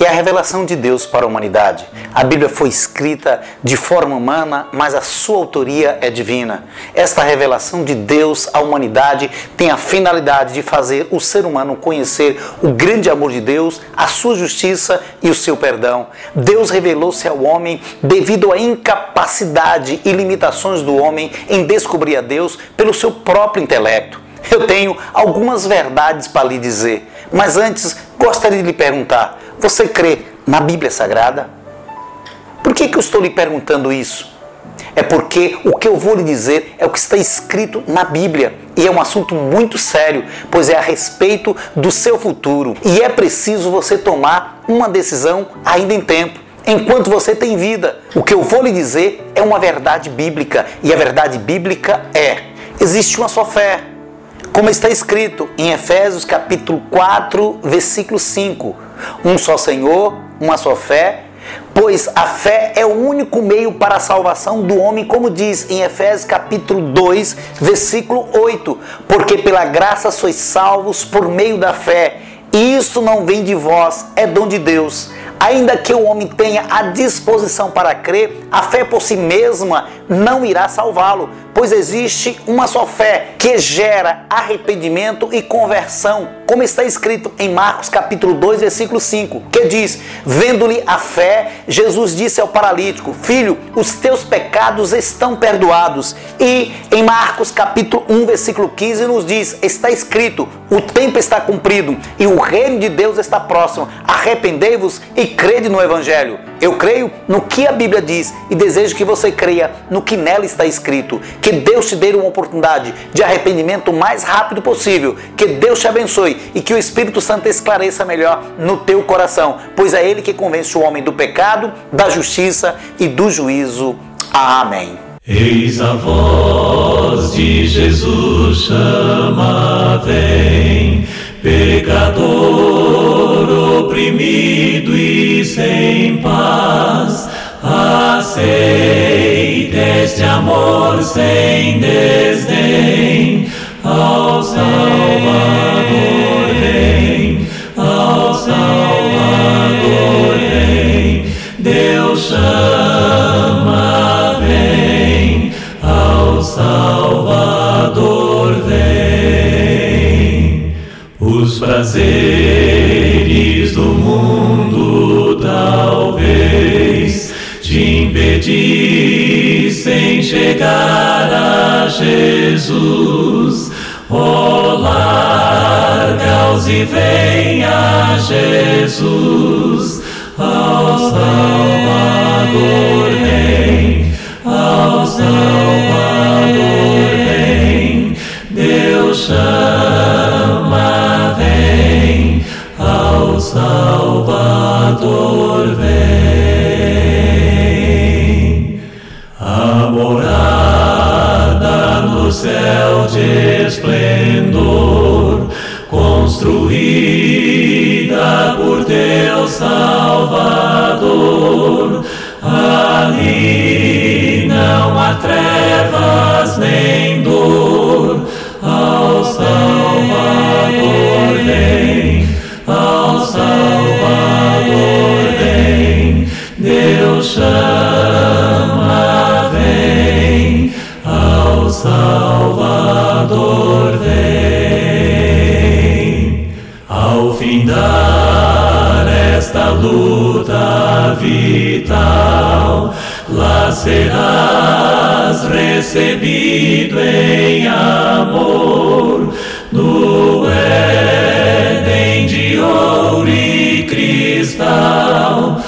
é a revelação de Deus para a humanidade. A Bíblia foi escrita de forma humana, mas a sua autoria é divina. Esta revelação de Deus à humanidade tem a finalidade de fazer o ser humano conhecer o grande amor de Deus, a sua justiça e o seu perdão. Deus revelou-se ao homem devido à incapacidade e limitações do homem em descobrir a Deus pelo seu próprio intelecto. Eu tenho algumas verdades para lhe dizer, mas antes gostaria de lhe perguntar: você crê na Bíblia Sagrada? Por que, que eu estou lhe perguntando isso? É porque o que eu vou lhe dizer é o que está escrito na Bíblia. E é um assunto muito sério, pois é a respeito do seu futuro. E é preciso você tomar uma decisão ainda em tempo, enquanto você tem vida. O que eu vou lhe dizer é uma verdade bíblica. E a verdade bíblica é: existe uma só fé. Como está escrito em Efésios capítulo 4, versículo 5 um só Senhor, uma só fé, pois a fé é o único meio para a salvação do homem, como diz em Efésios capítulo 2, versículo 8, porque pela graça sois salvos por meio da fé. Isso não vem de vós, é dom de Deus. Ainda que o homem tenha a disposição para crer, a fé por si mesma não irá salvá-lo, pois existe uma só fé que gera arrependimento e conversão, como está escrito em Marcos capítulo 2, versículo 5, que diz: Vendo-lhe a fé, Jesus disse ao paralítico: Filho, os teus pecados estão perdoados. E em Marcos capítulo 1, versículo 15 nos diz: Está escrito: O tempo está cumprido e o reino de Deus está próximo. Arrependei-vos e crede no evangelho. Eu creio no que a Bíblia diz e desejo que você creia no que nela está escrito. Que Deus te dê uma oportunidade de arrependimento o mais rápido possível. Que Deus te abençoe e que o Espírito Santo esclareça melhor no teu coração, pois é Ele que convence o homem do pecado, da justiça e do juízo. Amém. Eis a voz de Jesus chama, vem, pecador oprimido e sem paz aceita este amor sem desdém. Ao Salvador vem, ao Salvador vem, Deus chama vem, ao Salvador vem, os prazeres chegar a Jesus. Oh, larga-os e vem a Jesus, ao Salvador vem, construída por teu Salvador. Ali não há trevas nem dor, ao Salvador vem, ao Salvador vem, Deus chama, vem, ao Salvador. Findar esta luta vital, lá serás recebido em amor no Éden de ouro e cristal.